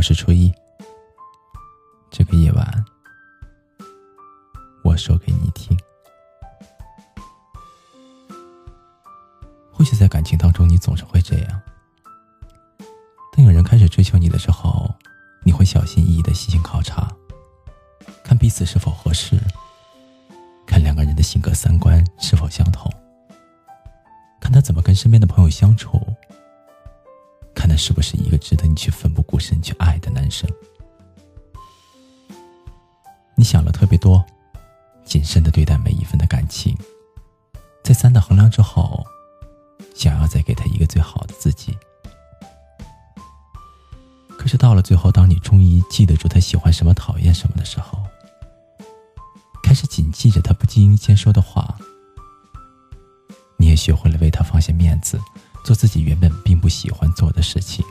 我是初一。这个夜晚，我说给你听。或许在感情当中，你总是会这样。当有人开始追求你的时候，你会小心翼翼的细心考察，看彼此是否合适，看两个人的性格三观是否相同，看他怎么跟身边的朋友相处。那是不是一个值得你去奋不顾身去爱的男生。你想了特别多，谨慎的对待每一份的感情，再三的衡量之后，想要再给他一个最好的自己。可是到了最后，当你终于记得住他喜欢什么、讨厌什么的时候，开始谨记着他不经意间说的话，你也学会了为他放下面子。做自己原本并不喜欢做的事情，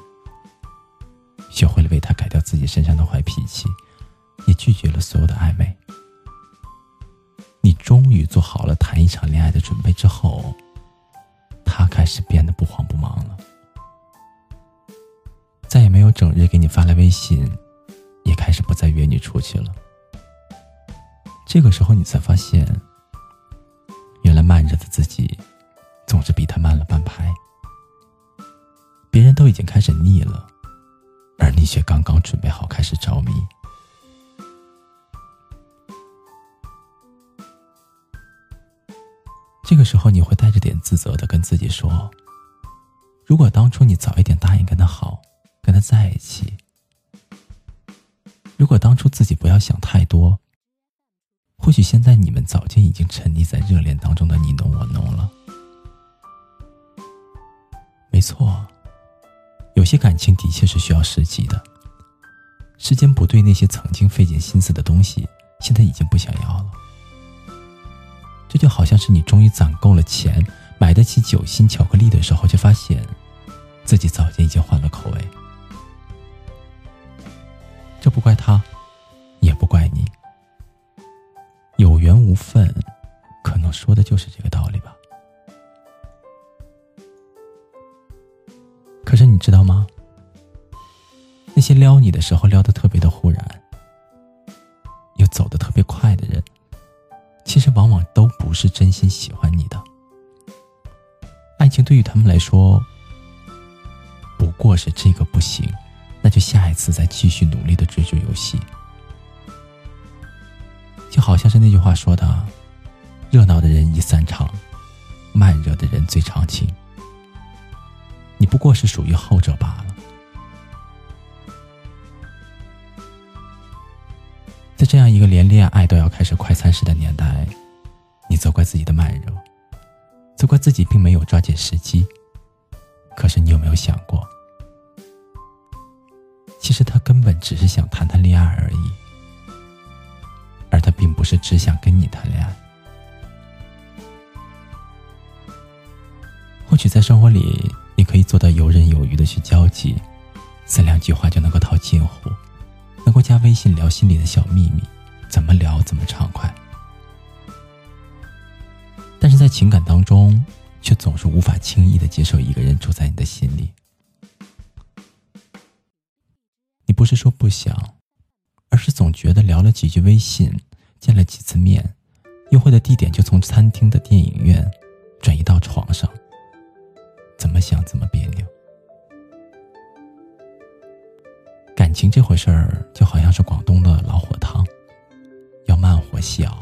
学会了为他改掉自己身上的坏脾气，也拒绝了所有的暧昧。你终于做好了谈一场恋爱的准备之后，他开始变得不慌不忙了，再也没有整日给你发来微信，也开始不再约你出去了。这个时候，你才发现，都已经开始腻了，而你却刚刚准备好开始着迷。这个时候，你会带着点自责的跟自己说：“如果当初你早一点答应跟他好，跟他在一起；如果当初自己不要想太多，或许现在你们早就已经沉溺在热恋当中的你侬我侬了。”没错。有些感情的确是需要时机的。时间不对，那些曾经费尽心思的东西，现在已经不想要了。这就好像是你终于攒够了钱，买得起酒心巧克力的时候，却发现自己早就已经换了口味。这不怪他，也不怪你。有缘无分，可能说的就是这个知道吗？那些撩你的时候撩的特别的忽然，又走的特别快的人，其实往往都不是真心喜欢你的。爱情对于他们来说，不过是这个不行，那就下一次再继续努力的追逐游戏。就好像是那句话说的：“热闹的人易散场，慢热的人最长情。”是属于后者罢了。在这样一个连恋爱都要开始快餐式的年代，你责怪自己的慢热，责怪自己并没有抓紧时机。可是你有没有想过，其实他根本只是想谈谈恋爱而已，而他并不是只想跟你谈恋爱。或许在生活里。你可以做到游刃有余的去交际，三两句话就能够套近乎，能够加微信聊心里的小秘密，怎么聊怎么畅快。但是在情感当中，却总是无法轻易的接受一个人住在你的心里。你不是说不想，而是总觉得聊了几句微信，见了几次面，约会的地点就从餐厅的电影院转移到床上。怎么想怎么别扭。感情这回事儿就好像是广东的老火汤，要慢火细熬，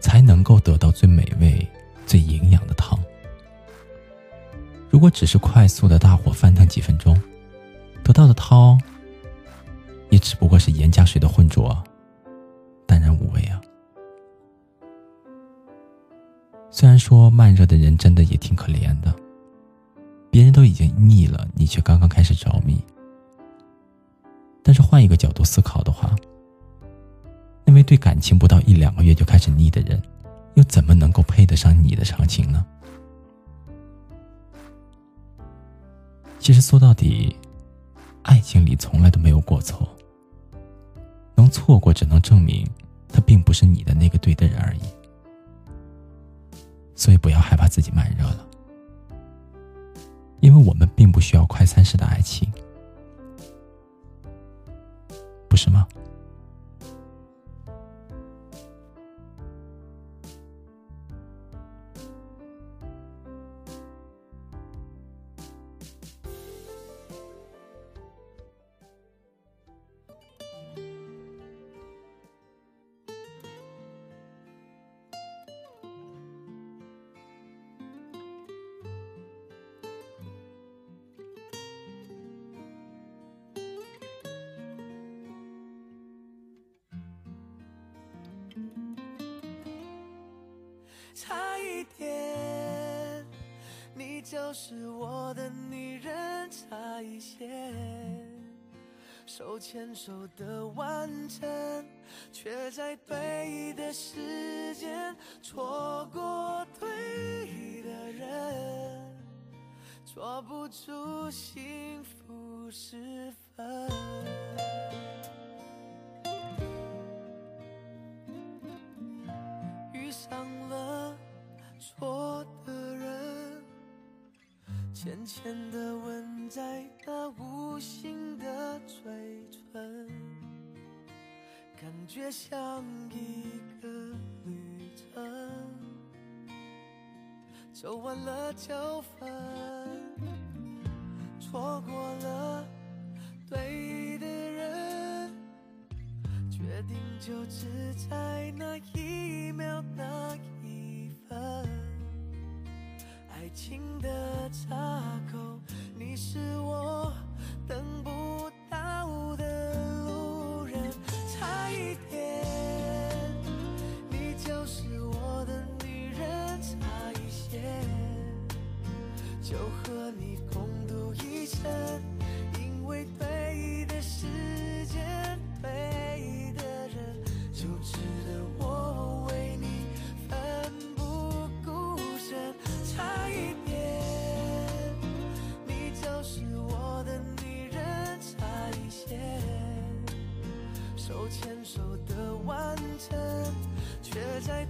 才能够得到最美味、最营养的汤。如果只是快速的大火翻腾几分钟，得到的汤也只不过是盐加水的浑浊，淡然无味啊。虽然说慢热的人真的也挺可怜的，别人都已经腻了，你却刚刚开始着迷。但是换一个角度思考的话，那位对感情不到一两个月就开始腻的人，又怎么能够配得上你的长情呢？其实说到底，爱情里从来都没有过错，能错过只能证明他并不是你的那个对的人而已。所以不要害怕自己慢热了，因为我们并不需要差一点，你就是我的女人，差一些，手牵手的完整，却在对的时间错过对的人，抓不住幸福时分。浅浅的吻在那无形的嘴唇，感觉像一个旅程，走完了就分，错过了对的人，决定就只在那一秒那情的岔口，你是我等不手牵手的完整，却在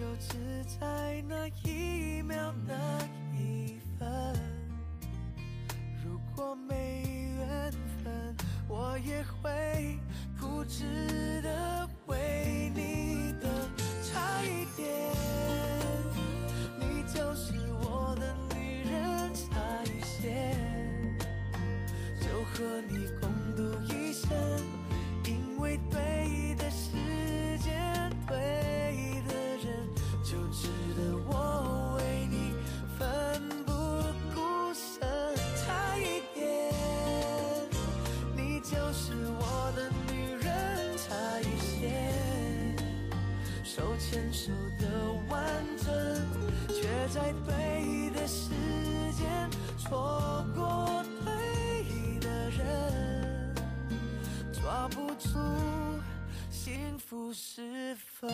就只在那一秒那一分。如果没缘分，我也会固执守的完整，却在对的时间错过对的人，抓不住幸福时分。